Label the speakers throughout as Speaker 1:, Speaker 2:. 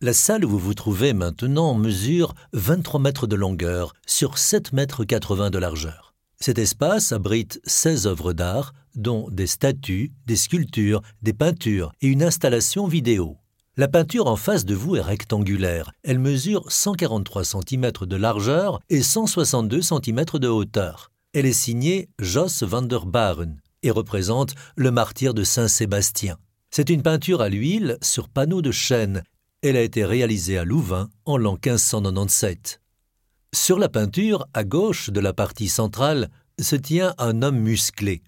Speaker 1: La salle où vous vous trouvez maintenant mesure 23 mètres de longueur sur 7 mètres 80 de largeur. Cet espace abrite 16 œuvres d'art, dont des statues, des sculptures, des peintures et une installation vidéo. La peinture en face de vous est rectangulaire. Elle mesure 143 cm de largeur et 162 cm de hauteur. Elle est signée Jos van der Baren et représente le martyr de Saint-Sébastien. C'est une peinture à l'huile sur panneau de chêne elle a été réalisée à Louvain en l'an 1597. Sur la peinture, à gauche de la partie centrale, se tient un homme musclé.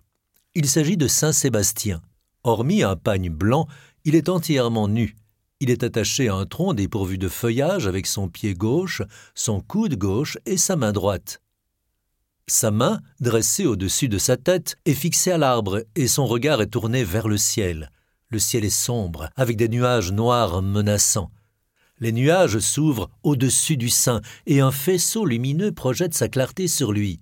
Speaker 1: Il s'agit de Saint Sébastien. Hormis un pagne blanc, il est entièrement nu. Il est attaché à un tronc dépourvu de feuillage avec son pied gauche, son coude gauche et sa main droite. Sa main, dressée au-dessus de sa tête, est fixée à l'arbre et son regard est tourné vers le ciel. Le ciel est sombre, avec des nuages noirs menaçants. Les nuages s'ouvrent au-dessus du sein, et un faisceau lumineux projette sa clarté sur lui.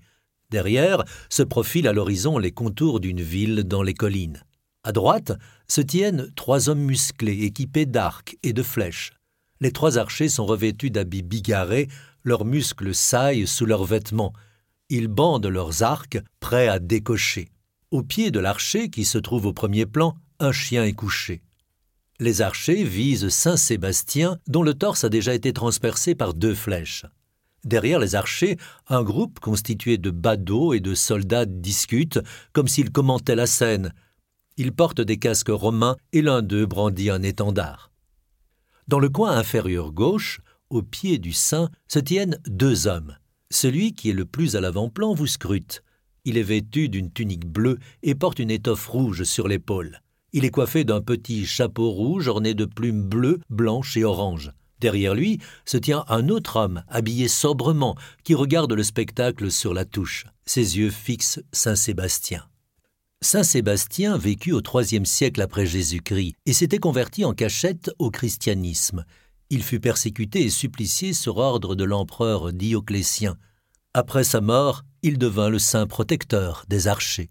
Speaker 1: Derrière se profilent à l'horizon les contours d'une ville dans les collines. À droite se tiennent trois hommes musclés équipés d'arcs et de flèches. Les trois archers sont revêtus d'habits bigarrés, leurs muscles saillent sous leurs vêtements. Ils bandent leurs arcs, prêts à décocher. Au pied de l'archer, qui se trouve au premier plan, un chien est couché. Les archers visent Saint Sébastien, dont le torse a déjà été transpercé par deux flèches. Derrière les archers, un groupe constitué de badauds et de soldats discute, comme s'ils commentaient la scène. Ils portent des casques romains et l'un d'eux brandit un étendard. Dans le coin inférieur gauche, au pied du saint, se tiennent deux hommes. Celui qui est le plus à l'avant-plan vous scrute. Il est vêtu d'une tunique bleue et porte une étoffe rouge sur l'épaule. Il est coiffé d'un petit chapeau rouge orné de plumes bleues, blanches et oranges. Derrière lui se tient un autre homme, habillé sobrement, qui regarde le spectacle sur la touche. Ses yeux fixent Saint Sébastien. Saint Sébastien vécut au IIIe siècle après Jésus-Christ et s'était converti en cachette au christianisme. Il fut persécuté et supplicié sur ordre de l'empereur Dioclétien. Après sa mort, il devint le saint protecteur des archers.